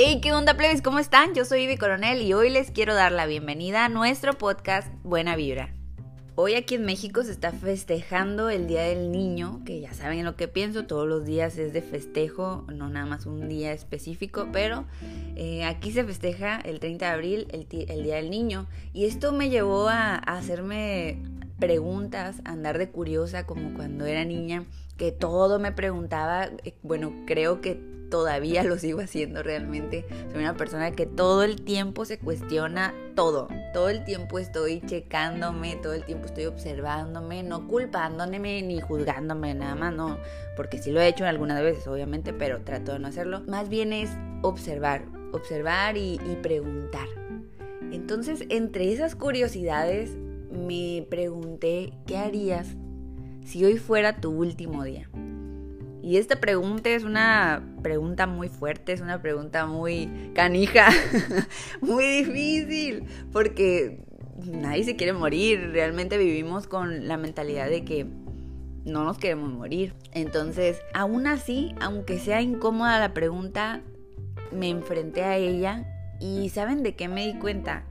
Hey, ¿qué onda, plebes? ¿Cómo están? Yo soy Ivy Coronel y hoy les quiero dar la bienvenida a nuestro podcast Buena Vibra. Hoy aquí en México se está festejando el Día del Niño, que ya saben lo que pienso, todos los días es de festejo, no nada más un día específico, pero eh, aquí se festeja el 30 de abril, el, Día del Niño, y esto me llevó a, a hacerme preguntas, a andar de curiosa como cuando era niña, que todo me preguntaba, eh, bueno, creo que todavía lo sigo haciendo realmente. Soy una persona que todo el tiempo se cuestiona todo. Todo el tiempo estoy checándome, todo el tiempo estoy observándome, no culpándome ni juzgándome, nada más, no. Porque sí lo he hecho algunas veces, obviamente, pero trato de no hacerlo. Más bien es observar, observar y, y preguntar. Entonces, entre esas curiosidades, me pregunté, ¿qué harías si hoy fuera tu último día? Y esta pregunta es una pregunta muy fuerte, es una pregunta muy canija, muy difícil, porque nadie se quiere morir, realmente vivimos con la mentalidad de que no nos queremos morir. Entonces, aún así, aunque sea incómoda la pregunta, me enfrenté a ella y ¿saben de qué me di cuenta?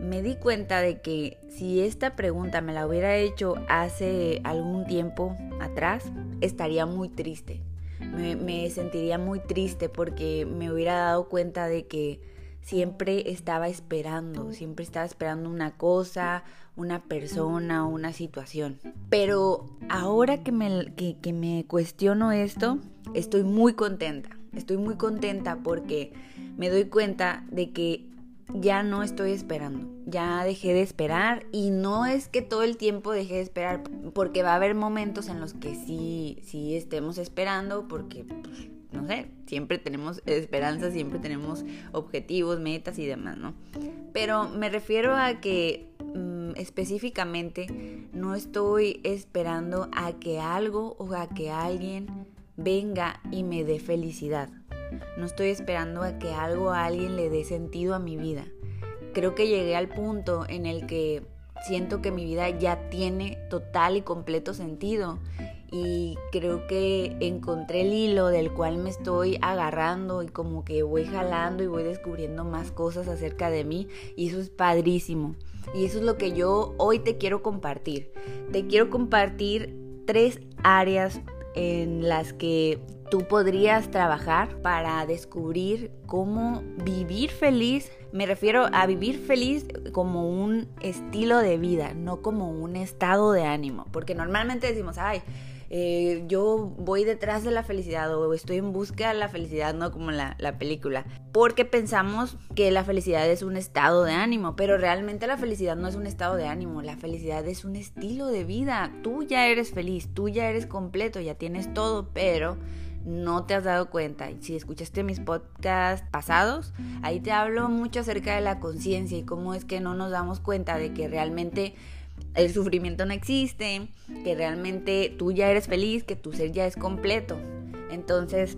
me di cuenta de que si esta pregunta me la hubiera hecho hace algún tiempo atrás, estaría muy triste. Me, sentiría muy triste porque me hubiera dado cuenta de que siempre estaba esperando, siempre estaba esperando una cosa, una persona, una situación. Pero ahora que me, que me cuestiono esto, estoy muy contenta. Estoy muy contenta porque me doy cuenta de que ya no estoy esperando, ya dejé de esperar y no es que todo el tiempo dejé de esperar, porque va a haber momentos en los que sí, sí estemos esperando, porque, pues, no sé, siempre tenemos esperanza, siempre tenemos objetivos, metas y demás, ¿no? Pero me refiero a que mm, específicamente no estoy esperando a que algo o a que alguien venga y me dé felicidad. No estoy esperando a que algo o alguien le dé sentido a mi vida. Creo que llegué al punto en el que siento que mi vida ya tiene total y completo sentido y creo que encontré el hilo del cual me estoy agarrando y como que voy jalando y voy descubriendo más cosas acerca de mí y eso es padrísimo. Y eso es lo que yo hoy te quiero compartir. Te quiero compartir tres áreas en las que tú podrías trabajar para descubrir cómo vivir feliz. Me refiero a vivir feliz como un estilo de vida, no como un estado de ánimo. Porque normalmente decimos, ay, eh, yo voy detrás de la felicidad o estoy en busca de la felicidad, no como la, la película. Porque pensamos que la felicidad es un estado de ánimo, pero realmente la felicidad no es un estado de ánimo, la felicidad es un estilo de vida. Tú ya eres feliz, tú ya eres completo, ya tienes todo, pero no te has dado cuenta. Si escuchaste mis podcasts pasados, ahí te hablo mucho acerca de la conciencia y cómo es que no nos damos cuenta de que realmente el sufrimiento no existe, que realmente tú ya eres feliz, que tu ser ya es completo. Entonces,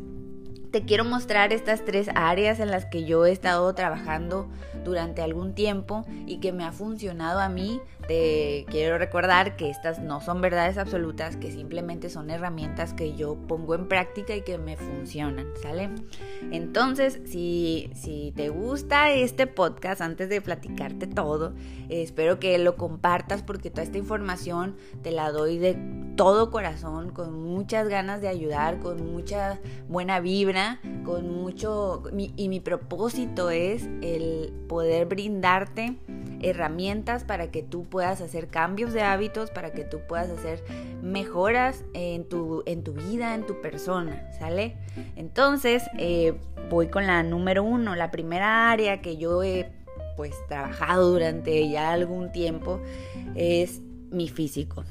te quiero mostrar estas tres áreas en las que yo he estado trabajando durante algún tiempo y que me ha funcionado a mí. Te quiero recordar que estas no son verdades absolutas, que simplemente son herramientas que yo pongo en práctica y que me funcionan, ¿sale? Entonces, si, si te gusta este podcast, antes de platicarte todo, espero que lo compartas porque toda esta información te la doy de todo corazón, con muchas ganas de ayudar, con mucha buena vibra, con mucho... y mi propósito es el poder brindarte herramientas para que tú puedas hacer cambios de hábitos, para que tú puedas hacer mejoras en tu, en tu vida, en tu persona, ¿sale? Entonces, eh, voy con la número uno, la primera área que yo he pues trabajado durante ya algún tiempo es mi físico.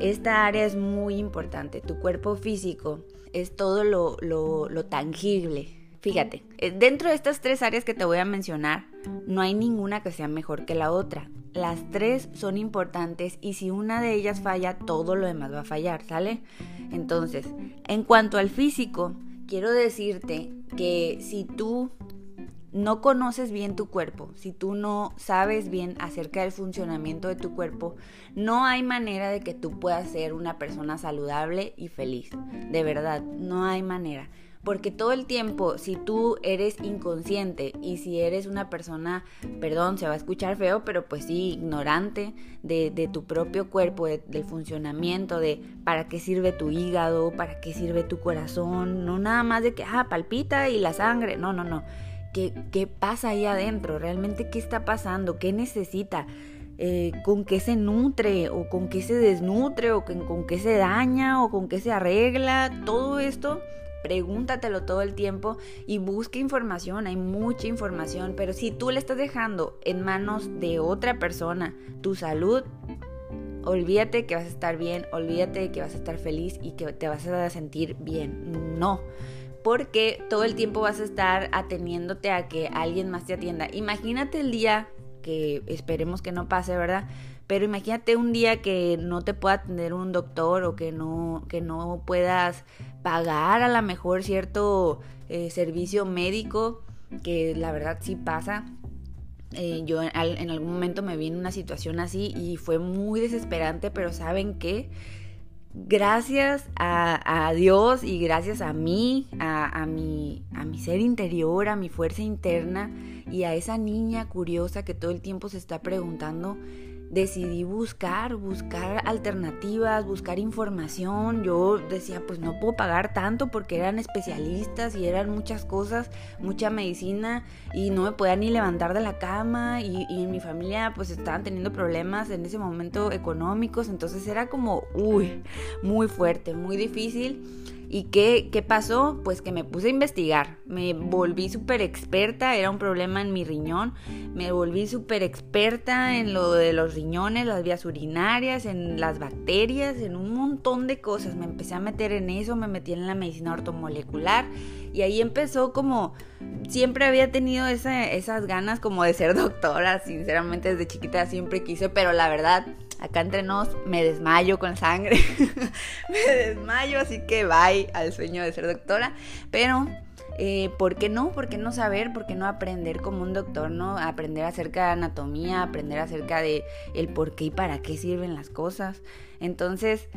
Esta área es muy importante. Tu cuerpo físico es todo lo, lo, tangible. Fíjate, eh, dentro de estas tres áreas que te voy a mencionar, no hay ninguna que sea mejor que la otra. Las tres son importantes y si una de ellas falla, todo lo demás va a fallar, ¿sale? Entonces, en cuanto al físico, quiero decirte que si tú no conoces bien tu cuerpo, si tú no sabes bien acerca del funcionamiento de tu cuerpo, no hay manera de que tú puedas ser una persona saludable y feliz. De verdad, no hay manera. Porque todo el tiempo, si tú eres inconsciente y si eres una persona, perdón, se va a escuchar feo, pero pues sí, ignorante de, tu propio cuerpo, del funcionamiento, de para qué sirve tu hígado, para qué sirve tu corazón, no nada más de que, ah, palpita y la sangre, no, no, no. ¿Qué, qué pasa ahí adentro? ¿Realmente qué está pasando? ¿Qué necesita? Eh, con qué se nutre o con qué se desnutre o con, con qué se daña o con qué se arregla. Todo esto pregúntatelo todo el tiempo y busca información, hay mucha información, pero si tú le estás dejando en manos de otra persona tu salud, olvídate que vas a estar bien, olvídate que vas a estar feliz y que te vas a sentir bien. No, porque todo el tiempo vas a estar ateniéndote a que alguien más te atienda. Imagínate el día que esperemos que no pase, ¿verdad? Pero imagínate un día que no te pueda atender un doctor o que no, que no puedas pagar a lo mejor cierto eh, servicio médico, que la verdad sí pasa. Eh, yo en, algún momento me vi en una situación así y fue muy desesperante, pero ¿saben qué? gracias a, Dios y gracias a mí, a, a, mi, a mi ser interior, a mi fuerza interna y a esa niña curiosa que todo el tiempo se está preguntando decidí buscar, buscar alternativas, buscar información. Yo decía, pues no puedo pagar tanto porque eran especialistas y eran muchas cosas, mucha medicina y no me podía ni levantar de la cama y, en mi familia pues estaban teniendo problemas en ese momento económicos, entonces era como, uy, muy fuerte, muy difícil. ¿Y qué, qué, pasó? Pues que me puse a investigar, me volví súper experta, era un problema en mi riñón, me volví súper experta en lo de los riñones, las vías urinarias, en las bacterias, en un montón de cosas, me empecé a meter en eso, me metí en la medicina ortomolecular. Y ahí empezó como, siempre había tenido esas ganas como de ser doctora, sinceramente desde chiquita siempre quise, pero la verdad acá entre nos me desmayo con sangre, me desmayo, así que bye al sueño de ser doctora, pero eh, ¿por qué no? ¿Por qué no saber? ¿Por qué no aprender como un doctor, no? Aprender acerca de anatomía, aprender acerca de el por qué y para qué sirven las cosas. Entonces,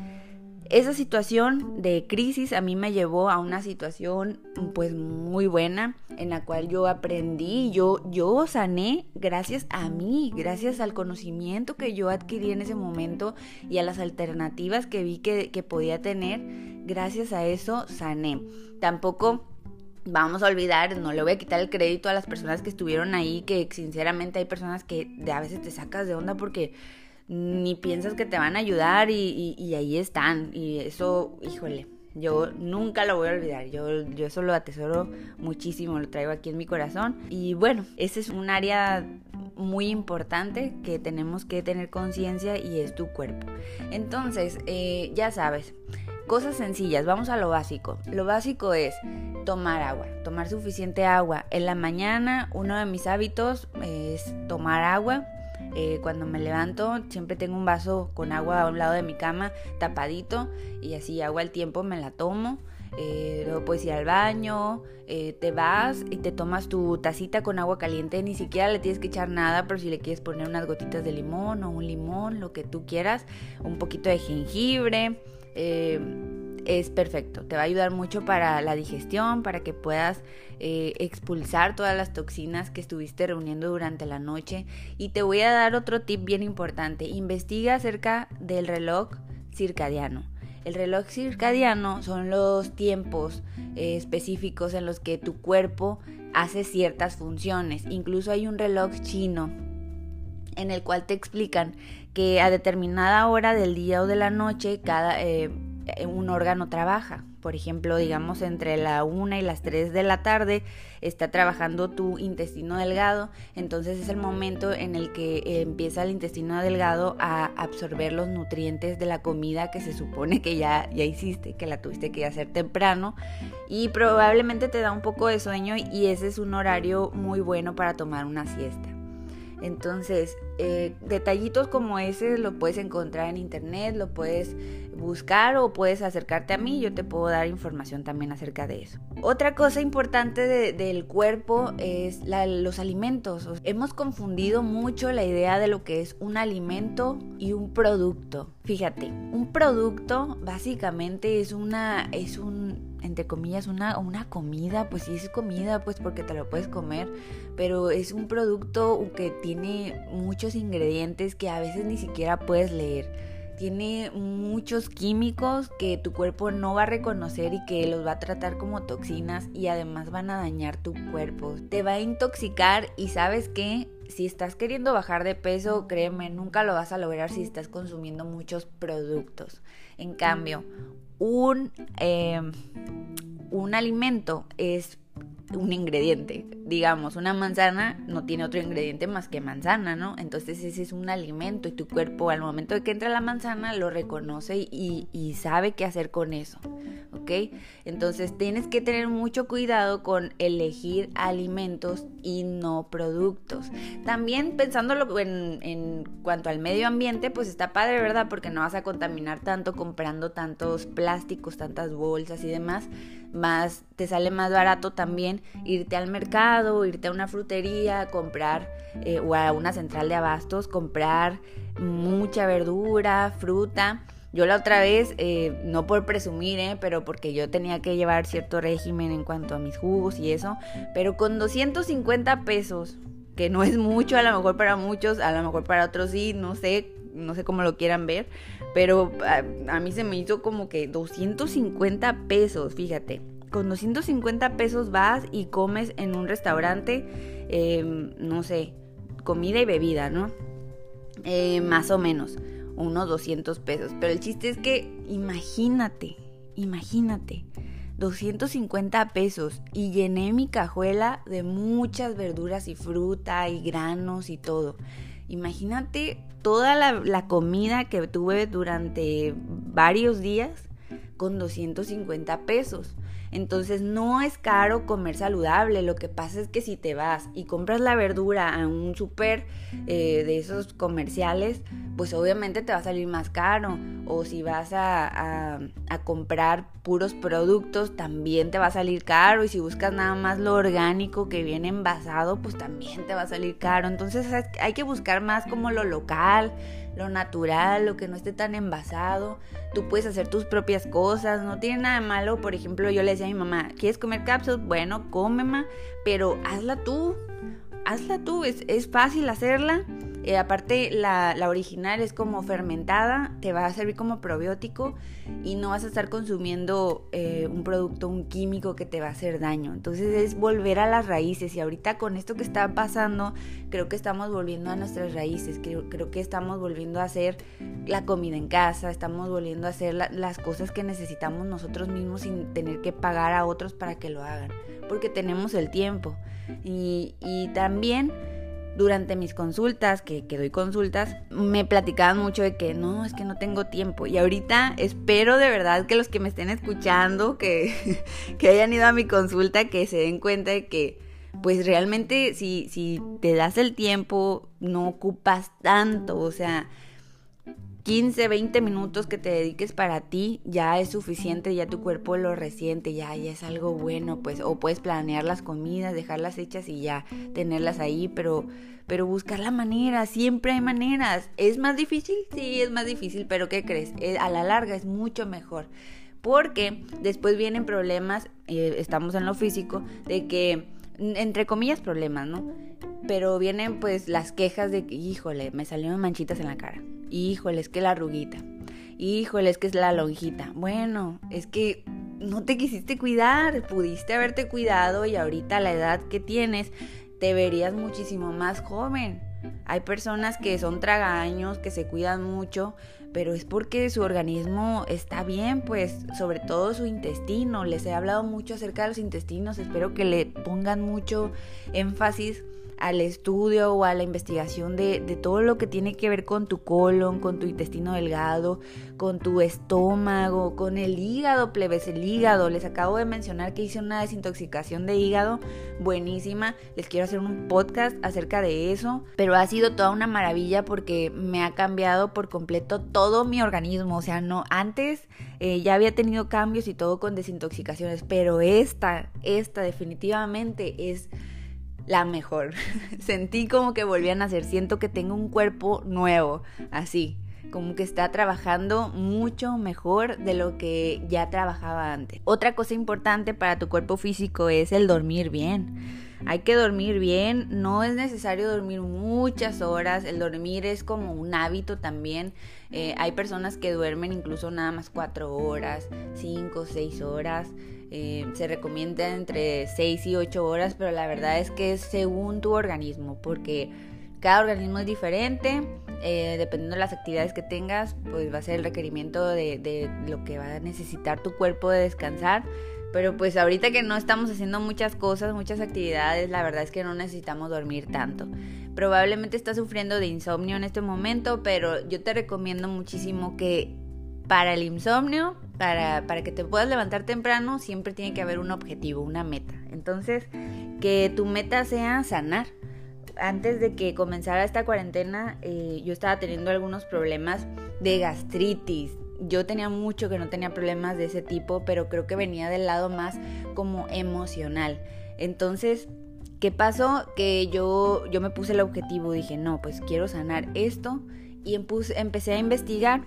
esa situación de crisis a mí me llevó a una situación pues muy buena en la cual yo aprendí, yo, yo sané gracias a mí, gracias al conocimiento que yo adquirí en ese momento y a las alternativas que vi que, que podía tener, gracias a eso sané. Tampoco vamos a olvidar, no le voy a quitar el crédito a las personas que estuvieron ahí, que sinceramente hay personas que de a veces te sacas de onda porque ni piensas que te van a ayudar y, ahí están. Y eso, híjole, yo nunca lo voy a olvidar. Yo, yo eso lo atesoro muchísimo, lo traigo aquí en mi corazón. Y bueno, ese es un área muy importante que tenemos que tener conciencia y es tu cuerpo. Entonces, eh, ya sabes, cosas sencillas, vamos a lo básico. Lo básico es tomar agua, tomar suficiente agua. En la mañana uno de mis hábitos es tomar agua eh, cuando me levanto siempre tengo un vaso con agua a un lado de mi cama tapadito y así agua al tiempo me la tomo. Eh, luego puedes ir al baño, eh, te vas y te tomas tu tacita con agua caliente, ni siquiera le tienes que echar nada, pero si le quieres poner unas gotitas de limón o un limón, lo que tú quieras, un poquito de jengibre, es perfecto. Te va a ayudar mucho para la digestión, para que puedas eh, expulsar todas las toxinas que estuviste reuniendo durante la noche. Y te voy a dar otro tip bien importante. Investiga acerca del reloj circadiano. El reloj circadiano son los tiempos eh, específicos en los que tu cuerpo hace ciertas funciones. Incluso hay un reloj chino en el cual te explican que a determinada hora del día o de la noche cada eh, un órgano trabaja. Por ejemplo, digamos entre la 1 y las 3 de la tarde está trabajando tu intestino delgado, entonces es el momento en el que empieza el intestino delgado a absorber los nutrientes de la comida que se supone que ya, ya hiciste, que la tuviste que hacer temprano y probablemente te da un poco de sueño y ese es un horario muy bueno para tomar una siesta. Entonces, eh, detallitos como ese lo puedes encontrar en internet, lo puedes buscar o puedes acercarte a mí, yo te puedo dar información también acerca de eso. Otra cosa importante del cuerpo es los alimentos. Hemos confundido mucho la idea de lo que es un alimento y un producto. Fíjate, un producto básicamente es una, es un, entre comillas, una, una comida, pues sí es comida, pues porque te lo puedes comer, pero es un producto que tiene muchos ingredientes que a veces ni siquiera puedes leer tiene muchos químicos que tu cuerpo no va a reconocer y que los va a tratar como toxinas y además van a dañar tu cuerpo. Te va a intoxicar y sabes que si estás queriendo bajar de peso, créeme, nunca lo vas a lograr si estás consumiendo muchos productos. En cambio, un, eh, un alimento es un ingrediente. Digamos, una manzana no tiene otro ingrediente más que manzana, ¿no? Entonces ese es un alimento y tu cuerpo al momento de que entra la manzana lo reconoce y, sabe qué hacer con eso, ¿ok? Entonces tienes que tener mucho cuidado con elegir alimentos y no productos. También pensándolo en, en cuanto al medio ambiente, pues está padre, ¿verdad? Porque no vas a contaminar tanto comprando tantos plásticos, tantas bolsas y demás. Más te sale más barato también irte al mercado, irte a una frutería, comprar eh, o a una central de abastos, comprar mucha verdura, fruta. Yo la otra vez, eh, no por presumir, eh, pero porque yo tenía que llevar cierto régimen en cuanto a mis jugos y eso, pero con 250 pesos, que no es mucho a lo mejor para muchos, a lo mejor para otros sí, no sé, no sé cómo lo quieran ver, pero a, a mí se me hizo como que 250 pesos, fíjate con 250 pesos vas y comes en un restaurante, em, no sé, comida y bebida, ¿no? Eh, más o menos, unos 200 pesos. Pero el chiste es que imagínate, imagínate, 250 pesos y llené mi cajuela de muchas verduras y fruta y granos y todo. Imagínate toda la, la comida que tuve durante varios días con 250 pesos. Entonces no es caro comer saludable, lo que pasa es que si te vas y compras la verdura a un súper eh, de esos comerciales, pues obviamente te va a salir más caro. O si vas a, a, comprar puros productos, también te va a salir caro. Y si buscas nada más lo orgánico que viene envasado, pues también te va a salir caro. Entonces hay que buscar más como lo local, lo natural, lo que no esté tan envasado. Tú puedes hacer tus propias cosas, no tiene nada malo. Por ejemplo, yo le decía a mi mamá, ¿quieres comer cápsulas? Bueno, cómema, pero hazla tú. Hazla tú, es, es fácil hacerla eh, aparte, la, original es como fermentada, te va a servir como probiótico y no vas a estar consumiendo eh, un producto, un químico que te va a hacer daño. Entonces es volver a las raíces y ahorita con esto que está pasando, creo que estamos volviendo a nuestras raíces, creo, creo que estamos volviendo a hacer la comida en casa, estamos volviendo a hacer las cosas que necesitamos nosotros mismos sin tener que pagar a otros para que lo hagan, porque tenemos el tiempo. Y, también durante mis consultas, que, que, doy consultas, me platicaban mucho de que no, es que no tengo tiempo. Y ahorita espero de verdad que los que me estén escuchando, que, que hayan ido a mi consulta, que se den cuenta de que pues realmente si, si te das el tiempo, no ocupas tanto, o sea, 15, 20 minutos que te dediques para ti ya es suficiente, ya tu cuerpo lo resiente, ya, ya es algo bueno, pues, o puedes planear las comidas, dejarlas hechas y ya tenerlas ahí, pero, pero buscar la manera, siempre hay maneras. ¿Es más difícil? Sí, es más difícil, pero ¿qué crees? Eh, a la larga es mucho mejor. Porque después vienen problemas, eh, estamos en lo físico, de que, entre comillas, problemas, ¿no? Pero vienen pues las quejas de que, híjole, me salieron manchitas en la cara Híjole, es que la arruguita. Híjole, es que es la lonjita. Bueno, es que no te quisiste cuidar, pudiste haberte cuidado y ahorita la edad que tienes te verías muchísimo más joven. Hay personas que son tragaños, que se cuidan mucho, pero es porque su organismo está bien, pues sobre todo su intestino. Les he hablado mucho acerca de los intestinos, espero que le pongan mucho énfasis al estudio o a la investigación de, todo lo que tiene que ver con tu colon, con tu intestino delgado, con tu estómago, con el hígado, plebes, el hígado. Les acabo de mencionar que hice una desintoxicación de hígado buenísima. Les quiero hacer un podcast acerca de eso, pero ha sido toda una maravilla porque me ha cambiado por completo todo mi organismo. O sea, no, antes eh, ya había tenido cambios y todo con desintoxicaciones, pero esta, esta definitivamente es la mejor. Sentí como que volví a nacer, siento que tengo un cuerpo nuevo, así. como que está trabajando mucho mejor de lo que ya trabajaba antes. Otra cosa importante para tu cuerpo físico es el dormir bien. Hay que dormir bien, no es necesario dormir muchas horas, el dormir es como un hábito también. Eh, hay personas que duermen incluso nada más cuatro horas, cinco, seis horas. Eh, se recomienda entre 6 y 8 horas, pero la verdad es que es según tu organismo, porque cada organismo es diferente, eh, dependiendo de las actividades que tengas, pues va a ser el requerimiento de, de lo que va a necesitar tu cuerpo de descansar. Pero pues ahorita que no estamos haciendo muchas cosas, muchas actividades, la verdad es que no necesitamos dormir tanto. Probablemente estás sufriendo de insomnio en este momento, pero yo te recomiendo muchísimo que para el insomnio, para, para que te puedas levantar temprano, siempre tiene que haber un objetivo, una meta. Entonces, que tu meta sea sanar. Antes de que comenzara esta cuarentena, eh, yo estaba teniendo algunos problemas de gastritis. Yo tenía mucho que no tenía problemas de ese tipo, pero creo que venía del lado más como emocional. Entonces, ¿qué pasó? Que yo, yo me puse el objetivo, dije, no, pues quiero sanar esto y empecé a investigar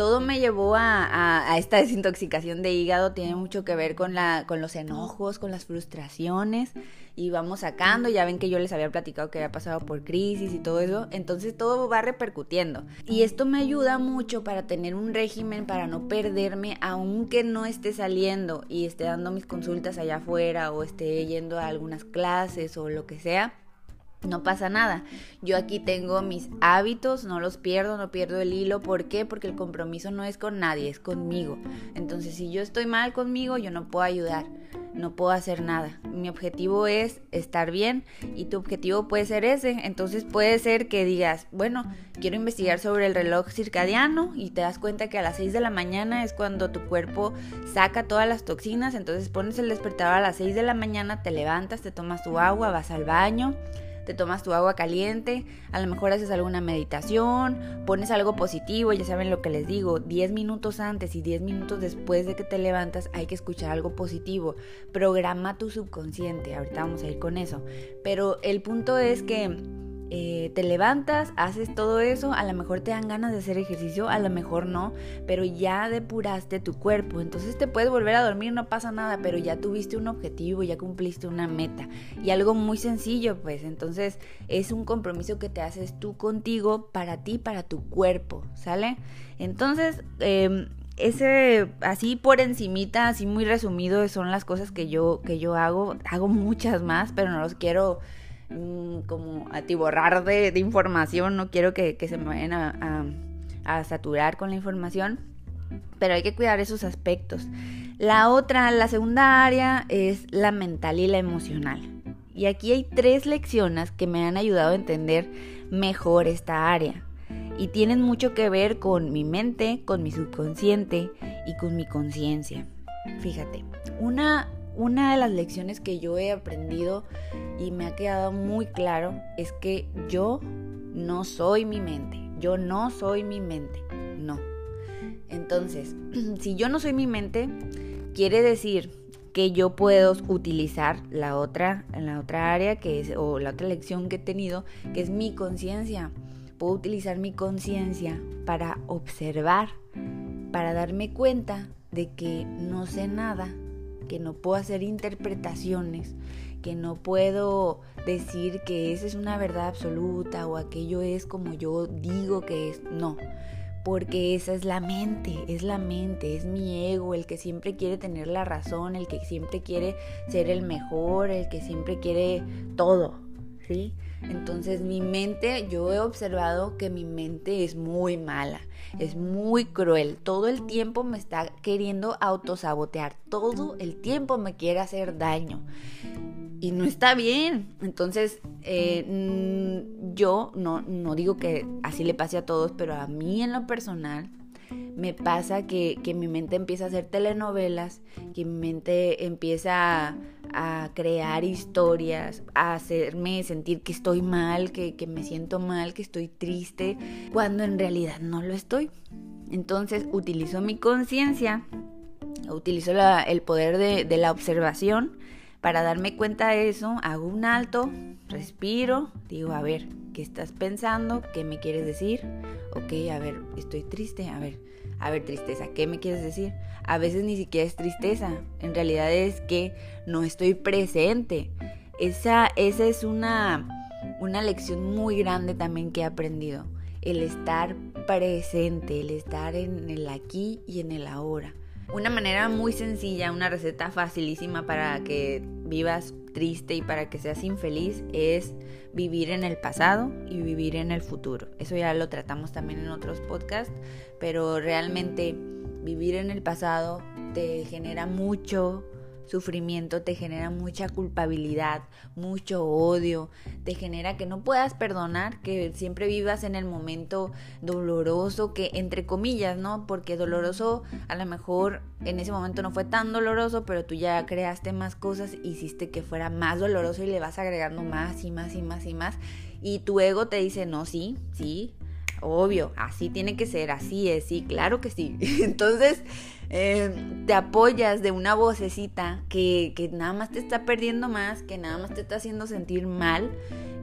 todo me llevó a, esta desintoxicación de hígado, tiene mucho que ver con, la, con los enojos, con las frustraciones y vamos sacando, ya ven que yo les había platicado que había pasado por crisis y todo eso, entonces todo va repercutiendo. Y esto me ayuda mucho para tener un régimen, para no perderme, aunque no esté saliendo y esté dando mis consultas allá afuera o esté yendo a algunas clases o lo que sea no pasa nada. Yo aquí tengo mis hábitos, no los pierdo, no pierdo el hilo. ¿Por qué? Porque el compromiso no es con nadie, es conmigo. Entonces, si yo estoy mal conmigo, yo no puedo ayudar, no puedo hacer nada. Mi objetivo es estar bien y tu objetivo puede ser ese. Entonces puede ser que digas, bueno, quiero investigar sobre el reloj circadiano y te das cuenta que a las 6 de la mañana es cuando tu cuerpo saca todas las toxinas. Entonces pones el despertador a las 6 de la mañana, te levantas, te tomas tu agua, vas al baño te tomas tu agua caliente, a lo mejor haces alguna meditación, pones algo positivo, ya saben lo que les digo, 10 minutos antes y 10 minutos después de que te levantas hay que escuchar algo positivo, programa tu subconsciente, ahorita vamos a ir con eso, pero el punto es que eh, te levantas, haces todo eso, a lo mejor te dan ganas de hacer ejercicio, a lo mejor no, pero ya depuraste tu cuerpo, entonces te puedes volver a dormir, no pasa nada, pero ya tuviste un objetivo, ya cumpliste una meta y algo muy sencillo, pues. Entonces es un compromiso que te haces tú contigo, para ti, para tu cuerpo, ¿sale? Entonces, em, ese así por encimita, así muy resumido son las cosas que yo que yo hago, hago muchas más, pero no los quiero Mm, como atiborrar de, de información, no quiero que, se me vayan a, a, saturar con la información, pero hay que cuidar esos aspectos. La otra, la segunda área es la mental y la emocional. Y aquí hay tres lecciones que me han ayudado a entender mejor esta área. Y tienen mucho que ver con mi mente, con mi subconsciente y con mi conciencia. Fíjate, una una de las lecciones que yo he aprendido y me ha quedado muy claro es que yo no soy mi mente. Yo no soy mi mente. No. Entonces, si yo no soy mi mente, quiere decir que yo puedo utilizar la otra, la otra área que es, o la otra lección que he tenido, que es mi conciencia. Puedo utilizar mi conciencia para observar, para darme cuenta de que no sé nada que no puedo hacer interpretaciones, que no puedo decir que esa es una verdad absoluta o aquello es como yo digo que es. No, porque esa es la mente, es la mente, es mi ego, el que siempre quiere tener la razón, el que siempre quiere ser el mejor, el que siempre quiere todo, ¿sí? Entonces mi mente, yo he observado que mi mente es muy mala, es muy cruel, todo el tiempo me está queriendo autosabotear, todo el tiempo me quiere hacer daño y no está bien. Entonces, eh, yo no, no digo que así le pase a todos, pero a mí en lo personal me pasa que, mi mente empieza a hacer telenovelas, que mi mente empieza a, crear historias, a hacerme sentir que estoy mal, que, me siento mal, que estoy triste, cuando en realidad no lo estoy. Entonces utilizo mi conciencia, utilizo el poder de, de la observación Para darme cuenta de eso, hago un alto, respiro, digo, a ver, ¿qué estás pensando? ¿Qué me quieres decir? Ok, a ver, estoy triste, a ver, a ver, tristeza, ¿qué me quieres decir? A veces ni siquiera es tristeza, en realidad es que no estoy presente. Esa, esa es una, una lección muy grande también que he aprendido. El estar presente, el estar en el aquí y en el ahora. Una manera muy sencilla, una receta facilísima para que vivas triste y para que seas infeliz es vivir en el pasado y vivir en el futuro. Eso ya lo tratamos también en otros podcasts, pero realmente vivir en el pasado te genera mucho sufrimiento, te genera mucha culpabilidad, mucho odio, te genera que no puedas perdonar, que siempre vivas en el momento doloroso, que entre comillas, ¿no? Porque doloroso a lo mejor en ese momento no fue tan doloroso, pero tú ya creaste más cosas, hiciste que fuera más doloroso y le vas agregando más y más y más y más. Y tu ego te dice, no, sí, sí, obvio, así tiene que ser, así es, sí, claro que sí. Entonces, eh, te apoyas de una vocecita que, que, nada más te está perdiendo más, que nada más te está haciendo sentir mal,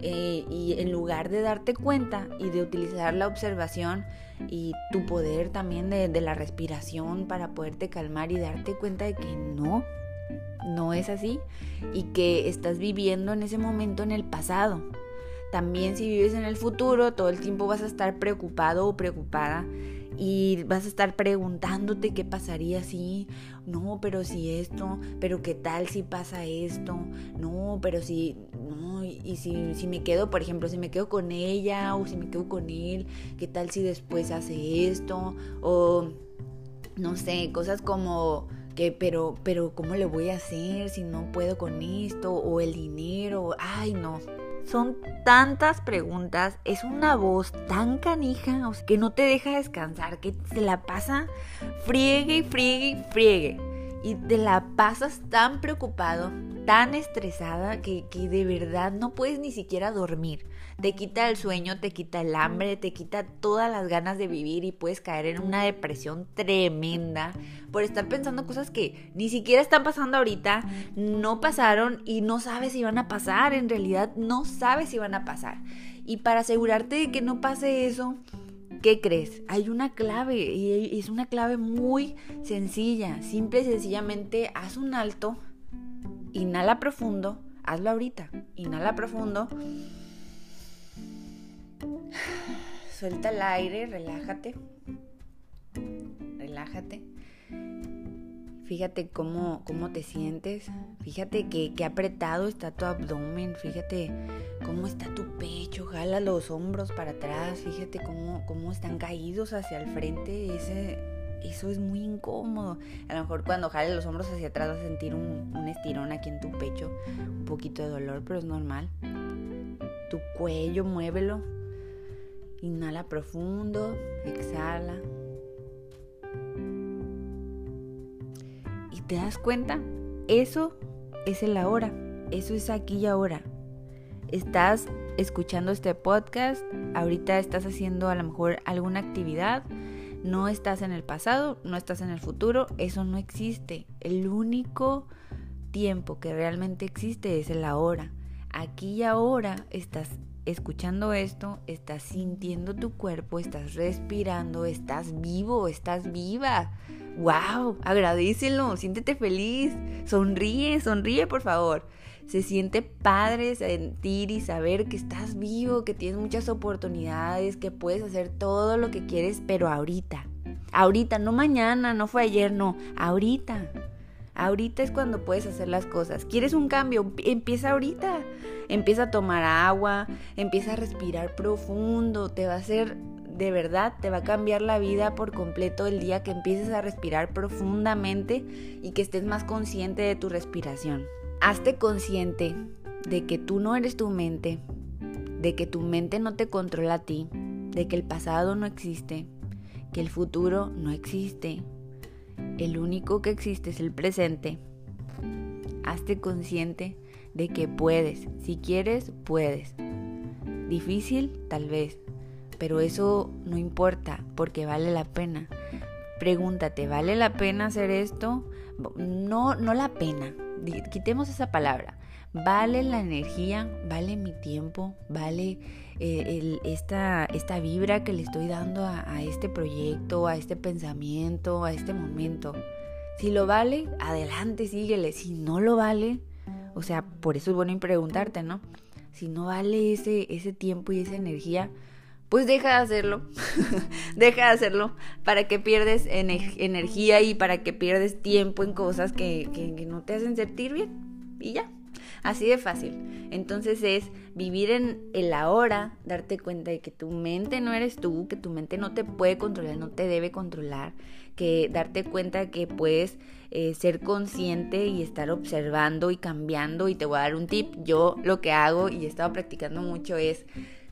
eh, y en lugar de darte cuenta y de utilizar la observación y tu poder también de, de la respiración para poderte calmar y darte cuenta de que no, no es así y que estás viviendo en ese momento en el pasado también si vives en el futuro, todo el tiempo vas a estar preocupado o preocupada y vas a estar preguntándote qué pasaría si, no, pero si esto, pero qué tal si pasa esto, no, pero si, no, y si, si me quedo, por ejemplo, si me quedo con ella o si me quedo con él, qué tal si después hace esto, o no sé, cosas como que, pero, pero, ¿cómo le voy a hacer si no puedo con esto? O el dinero, ay, no, son tantas preguntas, es una voz tan canija que no te deja descansar, que se la pasa friegue y friegue y friegue. Y te la pasas tan preocupado, tan estresada, que, que de verdad no puedes ni siquiera dormir te quita el sueño, te quita el hambre, te quita todas las ganas de vivir y puedes caer en una depresión tremenda por estar pensando cosas que ni siquiera están pasando ahorita, no pasaron y no sabes si van a pasar, en realidad no sabes si van a pasar. Y para asegurarte de que no pase eso, ¿qué crees? Hay una clave y es una clave muy sencilla, simple y sencillamente haz un alto, inhala profundo, hazlo ahorita, inhala profundo Suelta el aire, relájate. Relájate. Fíjate cómo, cómo te sientes. Fíjate que, apretado está tu abdomen. Fíjate cómo está tu pecho. Jala los hombros para atrás. Fíjate cómo, cómo están caídos hacia el frente. Ese, eso es muy incómodo. A lo mejor cuando jales los hombros hacia atrás vas a sentir un, estirón aquí en tu pecho. Un poquito de dolor, pero es normal. Tu cuello, muévelo Inhala profundo, exhala. Y te das cuenta, eso es el ahora, eso es aquí y ahora. Estás escuchando este podcast, ahorita estás haciendo a lo mejor alguna actividad, no estás en el pasado, no estás en el futuro, eso no existe. El único tiempo que realmente existe es el ahora. Aquí y ahora estás escuchando esto, estás sintiendo tu cuerpo, estás respirando, estás vivo, estás viva. ¡Wow! Agradecelo, siéntete feliz, sonríe, sonríe por favor. Se siente padre sentir y saber que estás vivo, que tienes muchas oportunidades, que puedes hacer todo lo que quieres, pero ahorita. Ahorita, no mañana, no fue ayer, no, ahorita. Ahorita es cuando puedes hacer las cosas. ¿Quieres un cambio? Empieza ahorita. Empieza a tomar agua, empieza a respirar profundo. Te va a hacer, de verdad, te va a cambiar la vida por completo el día que empieces a respirar profundamente y que estés más consciente de tu respiración. Hazte consciente de que tú no eres tu mente, de que tu mente no te controla a ti, de que el pasado no existe, que el futuro no existe, el único que existe es el presente. Hazte consciente de que puedes. Si quieres, puedes. Difícil, tal vez. Pero eso no importa porque vale la pena. Pregúntate, ¿vale la pena hacer esto? No, no la pena. Quitemos esa palabra. Vale la energía, vale mi tiempo, vale eh, esta, esta vibra que le estoy dando a, este proyecto, a este pensamiento, a este momento. Si lo vale, adelante, síguele. Si no lo vale, o sea, por eso es bueno preguntarte, ¿no? Si no vale ese, ese tiempo y esa energía, pues deja de hacerlo. deja de hacerlo para que pierdes energía y para que pierdes tiempo en cosas que, que no te hacen sentir bien. Y ya. Así de fácil. Entonces es vivir en el ahora, darte cuenta de que tu mente no eres tú, que tu mente no te puede controlar, no te debe controlar, que darte cuenta que puedes eh, ser consciente y estar observando y cambiando. Y te voy a dar un tip. Yo lo que hago y he estado practicando mucho es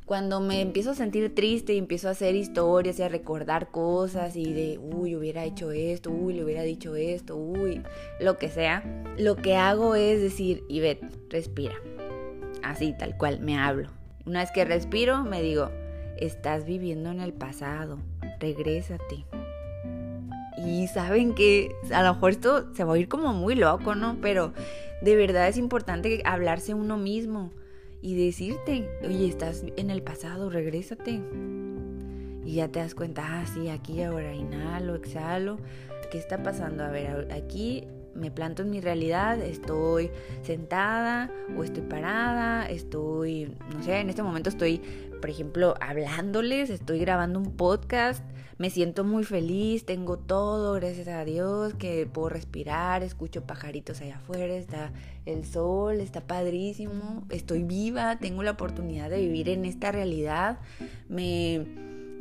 cuando me empiezo a sentir triste y empiezo a hacer historias y a recordar cosas y de, uy, hubiera hecho esto, uy, le hubiera dicho esto, uy, lo que sea, lo que hago es decir, Ivette, respira. Así, tal cual, me hablo. Una vez que respiro, me digo, estás viviendo en el pasado, regrésate. Y saben que a lo mejor esto se va a ir como muy loco, ¿no? Pero de verdad es importante hablarse uno mismo y decirte, oye, estás en el pasado, regrésate. Y ya te das cuenta, ah, sí, aquí ahora inhalo, exhalo. ¿Qué está pasando? A ver, aquí me planto en mi realidad, estoy sentada o estoy parada, estoy, no sé, en este momento estoy, por ejemplo, hablándoles, estoy grabando un podcast me siento muy feliz, tengo todo, gracias a Dios, que puedo respirar, escucho pajaritos allá afuera, está el sol, está padrísimo, estoy viva, tengo la oportunidad de vivir en esta realidad, me,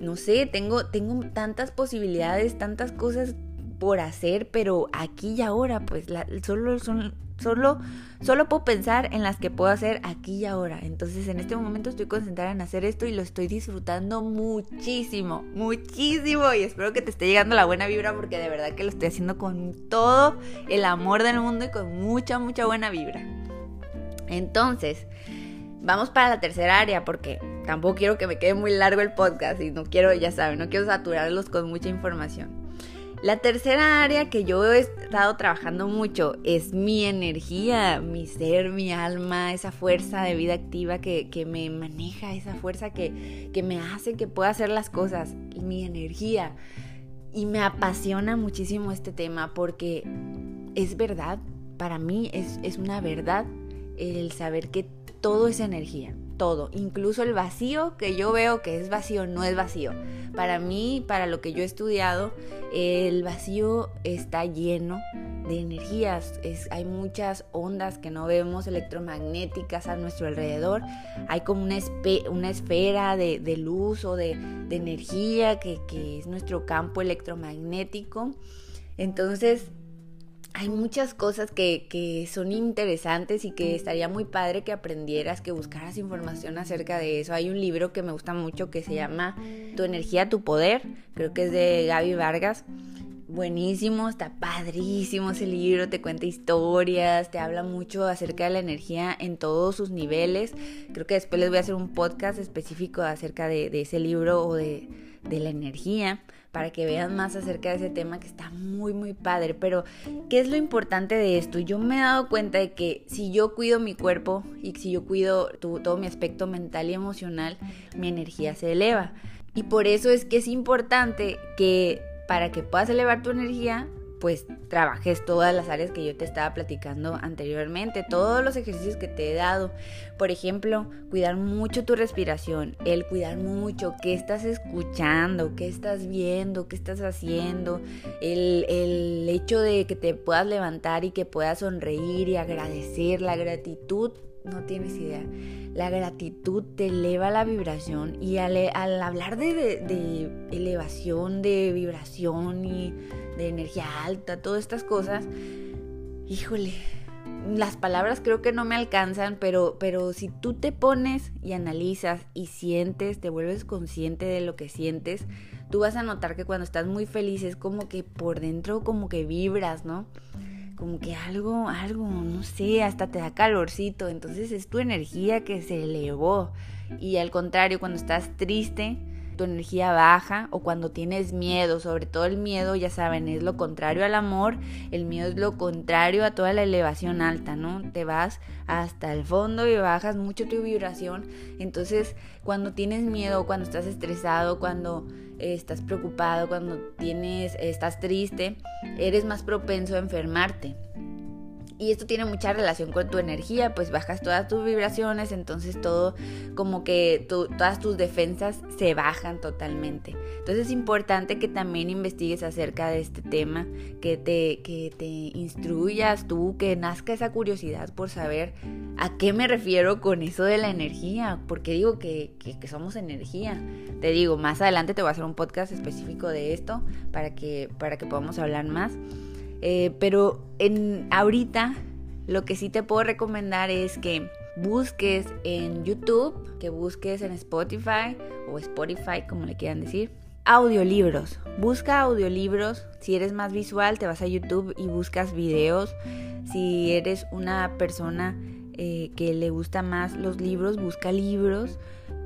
no sé, tengo, tengo tantas posibilidades, tantas cosas por hacer, pero aquí y ahora, pues solo son Solo, solo puedo pensar en las que puedo hacer aquí y ahora. Entonces en este momento estoy concentrada en hacer esto y lo estoy disfrutando muchísimo, muchísimo. Y espero que te esté llegando la buena vibra porque de verdad que lo estoy haciendo con todo el amor del mundo y con mucha, mucha buena vibra. Entonces, vamos para la tercera área porque tampoco quiero que me quede muy largo el podcast y no quiero, ya saben, no quiero saturarlos con mucha información. La tercera área que yo he estado trabajando mucho es mi energía, mi ser, mi alma, esa fuerza de vida activa que, me maneja, esa fuerza que, que me hace que pueda hacer las cosas, mi energía. Y me apasiona muchísimo este tema porque es verdad, para mí es, es una verdad el saber que todo es energía todo, incluso el vacío que yo veo que es vacío, no es vacío. Para mí, para lo que yo he estudiado, el vacío está lleno de energías. Hay muchas ondas que no vemos electromagnéticas a nuestro alrededor. Hay como una, una esfera de, luz o de, energía que, que es nuestro campo electromagnético. Entonces, hay muchas cosas que, son interesantes y que estaría muy padre que aprendieras, que buscaras información acerca de eso. Hay un libro que me gusta mucho que se llama Tu energía, tu poder, creo que es de Gaby Vargas. Buenísimo, está padrísimo ese libro, te cuenta historias, te habla mucho acerca de la energía en todos sus niveles. Creo que después les voy a hacer un podcast específico acerca de, ese libro o de, de la energía para que vean más acerca de ese tema que está muy muy padre. Pero, ¿qué es lo importante de esto? Yo me he dado cuenta de que si yo cuido mi cuerpo y si yo cuido todo mi aspecto mental y emocional, mi energía se eleva. Y por eso es que es importante que para que puedas elevar tu energía, pues trabajes todas las áreas que yo te estaba platicando anteriormente, todos los ejercicios que te he dado. Por ejemplo, cuidar mucho tu respiración, el cuidar mucho qué estás escuchando, qué estás viendo, qué estás haciendo, el, el hecho de que te puedas levantar y que puedas sonreír y agradecer, la gratitud no tienes idea. La gratitud te eleva la vibración y al, hablar de, de, elevación, de vibración y de energía alta, todas estas cosas, híjole, las palabras creo que no me alcanzan, pero, pero si tú te pones y analizas y sientes, te vuelves consciente de lo que sientes, tú vas a notar que cuando estás muy feliz es como que por dentro como que vibras, ¿no? Como que algo, algo, no sé, hasta te da calorcito, entonces es tu energía que se elevó. Y al contrario, cuando estás triste, tu energía baja o cuando tienes miedo, sobre todo el miedo, ya saben, es lo contrario al amor, el miedo es lo contrario a toda la elevación alta, ¿no? Te vas hasta el fondo y bajas mucho tu vibración. Entonces, cuando tienes miedo, cuando estás estresado, cuando estás preocupado, cuando tienes estás triste, eres más propenso a enfermarte. Y esto tiene mucha relación con tu energía, pues bajas todas tus vibraciones, entonces todo como que todas tus defensas se bajan totalmente. Entonces es importante que también investigues acerca de este tema, que te, que te instruyas tú, que nazca esa curiosidad por saber a qué me refiero con eso de la energía, porque digo que, que somos energía. Te digo, más adelante te voy a hacer un podcast específico de esto para que, para que podamos hablar más. Eh, pero en ahorita lo que sí te puedo recomendar es que busques en YouTube, que busques en Spotify o Spotify, como le quieran decir, audiolibros. Busca audiolibros. Si eres más visual, te vas a YouTube y buscas videos. Si eres una persona eh, que le gusta más los libros, busca libros.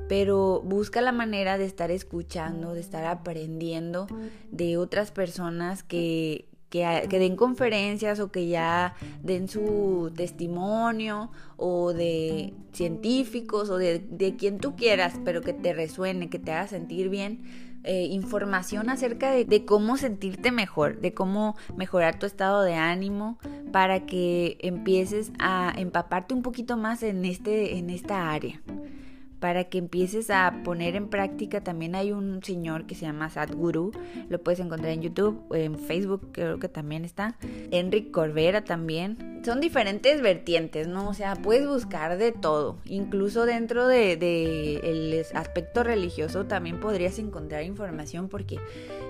Pero busca la manera de estar escuchando, de estar aprendiendo de otras personas que, que, den conferencias o que ya den su testimonio o de científicos o de, quien tú quieras, pero que te resuene, que te haga sentir bien. Eh, información acerca de, de, cómo sentirte mejor, de cómo mejorar tu estado de ánimo para que empieces a empaparte un poquito más en, este, en esta área para que empieces a poner en práctica. También hay un señor que se llama Sadhguru, lo puedes encontrar en YouTube, en Facebook creo que también está. Enric Corbera también. Son diferentes vertientes, ¿no? O sea, puedes buscar de todo. Incluso dentro de, el aspecto religioso también podrías encontrar información porque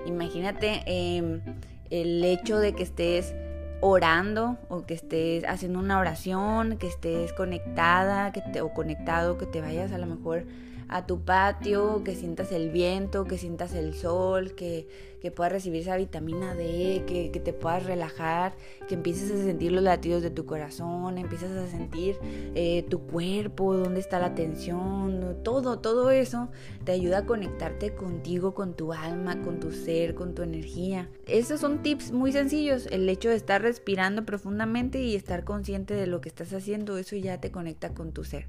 imagínate em, el hecho de que estés orando o que estés haciendo una oración, que estés conectada que te, o conectado, que te vayas a lo mejor a tu patio, que sientas el viento, que sientas el sol, que, que puedas recibir esa vitamina D, que, que, te puedas relajar, que empieces a sentir los latidos de tu corazón, empiezas a sentir eh, tu cuerpo, dónde está la tensión, todo, todo eso te ayuda a conectarte contigo, con tu alma, con tu ser, con tu energía. Esos son tips muy sencillos, el hecho de estar respirando profundamente y estar consciente de lo que estás haciendo, eso ya te conecta con tu ser.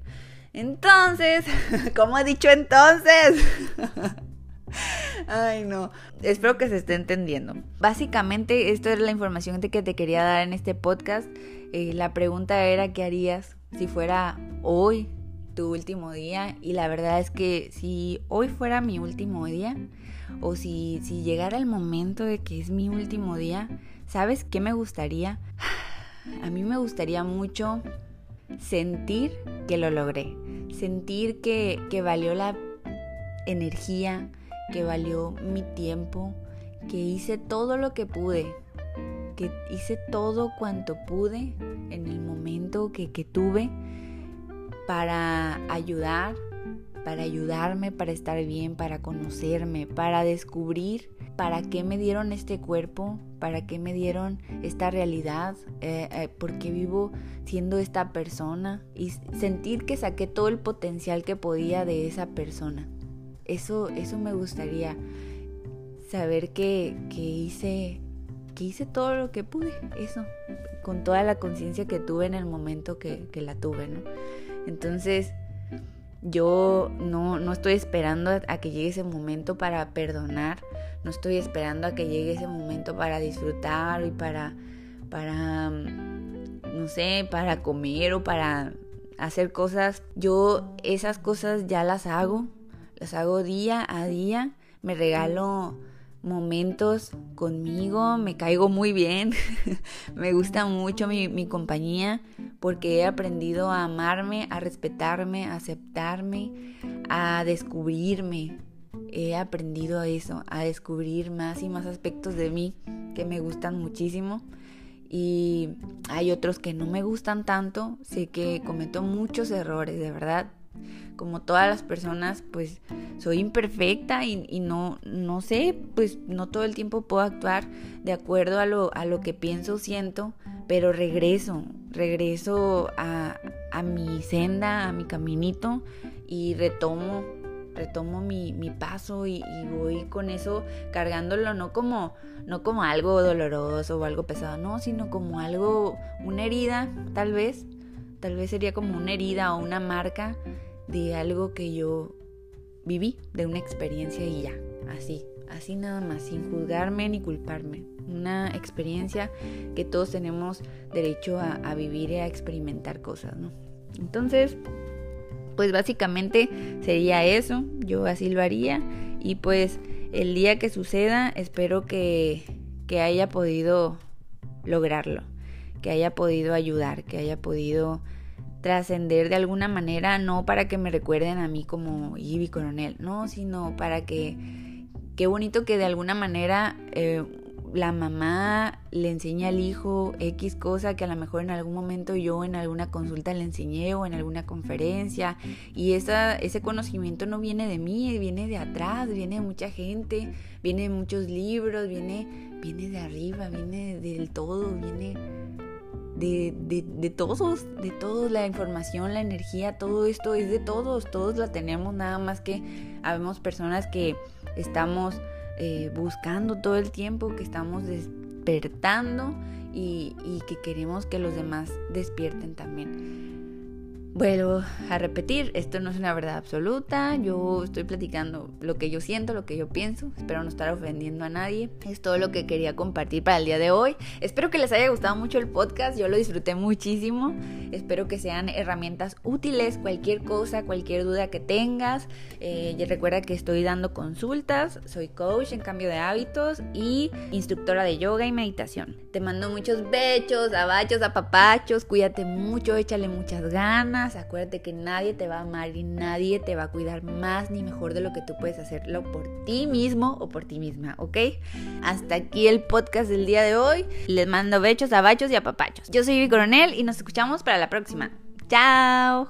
Entonces, ¿cómo he dicho entonces? Ay, no. Espero que se esté entendiendo. Básicamente, esto es la información que te quería dar en este podcast. Eh, la pregunta era, ¿qué harías si fuera hoy tu último día? Y la verdad es que si hoy fuera mi último día, o si, si llegara el momento de que es mi último día, ¿sabes qué me gustaría? A mí me gustaría mucho sentir que lo logré, sentir que, que valió la energía, que valió mi tiempo, que hice todo lo que pude, que hice todo cuanto pude en el momento que, que tuve para ayudar, para ayudarme, para estar bien, para conocerme, para descubrir para qué me dieron este cuerpo, para qué me dieron esta realidad, eh, eh, por qué vivo siendo esta persona y sentir que saqué todo el potencial que podía de esa persona. Eso, eso me gustaría saber que, hice que hice todo lo que pude, eso, con toda la conciencia que tuve en el momento que, que la tuve, ¿no? Entonces, yo no, no estoy esperando a que llegue ese momento para perdonar, no estoy esperando a que llegue ese momento para disfrutar y para, para, mm, no sé, para comer o para hacer cosas. Yo esas cosas ya las hago, las hago día a día, me regalo momentos conmigo, me caigo muy bien, me gusta mucho mi, mi, compañía porque he aprendido a amarme, a respetarme, a aceptarme, a descubrirme. He aprendido a eso, a descubrir más y más aspectos de mí que me gustan muchísimo. Y hay otros que no me gustan tanto, sé que cometo muchos errores, de verdad, como todas las personas, pues soy imperfecta y, no, no sé, pues no todo el tiempo puedo actuar de acuerdo a lo, a lo que pienso, siento, pero regreso, regreso a, a mi senda, a mi caminito y retomo retomo mi, paso y, voy con eso cargándolo no como, no como algo doloroso o algo pesado, no, sino como algo, una herida, tal vez, tal vez sería como una herida o una marca de algo que yo viví, de una experiencia y ya, así, así nada más, sin juzgarme ni culparme. Una experiencia que todos tenemos derecho a, vivir y a experimentar cosas, ¿no? Entonces, pues básicamente sería eso, yo así lo haría. Y pues el día que suceda espero que, que haya podido lograrlo, que haya podido ayudar, que haya podido trascender de alguna manera, no para que me recuerden a mí como Ivy Coronel, no, sino para que, qué bonito que de alguna manera eh, la mamá le enseña al hijo X cosa que a lo mejor en algún momento yo en alguna consulta le enseñé o en alguna conferencia. Y esa, ese conocimiento no viene de mí, viene de atrás, viene de mucha gente, viene de muchos libros, viene, viene de arriba, viene del todo, viene de, de, de, todos, de todos, la información, la energía, todo esto es de todos, todos la tenemos, nada más que habemos personas que estamos eh, buscando todo el tiempo, que estamos despertando y, y que queremos que los demás despierten también. Vuelvo a repetir, esto no es una verdad absoluta, yo estoy platicando lo que yo siento, lo que yo pienso, espero no estar ofendiendo a nadie, es todo lo que quería compartir para el día de hoy, espero que les haya gustado mucho el podcast, yo lo disfruté muchísimo, espero que sean herramientas útiles, cualquier cosa, cualquier duda que tengas, eh, recuerda que estoy dando consultas, soy coach en cambio de hábitos y instructora de yoga y meditación. Te mando muchos bechos, abachos, apapachos, cuídate mucho, échale muchas ganas acuérdate que nadie te va a amar y nadie te va a cuidar más ni mejor de lo que tú puedes hacerlo por ti mismo o por ti misma, ¿ok? Hasta aquí el podcast del día de hoy. Les mando bechos, abachos y apapachos. Yo soy Vivi Coronel y nos escuchamos para la próxima. ¡Chao!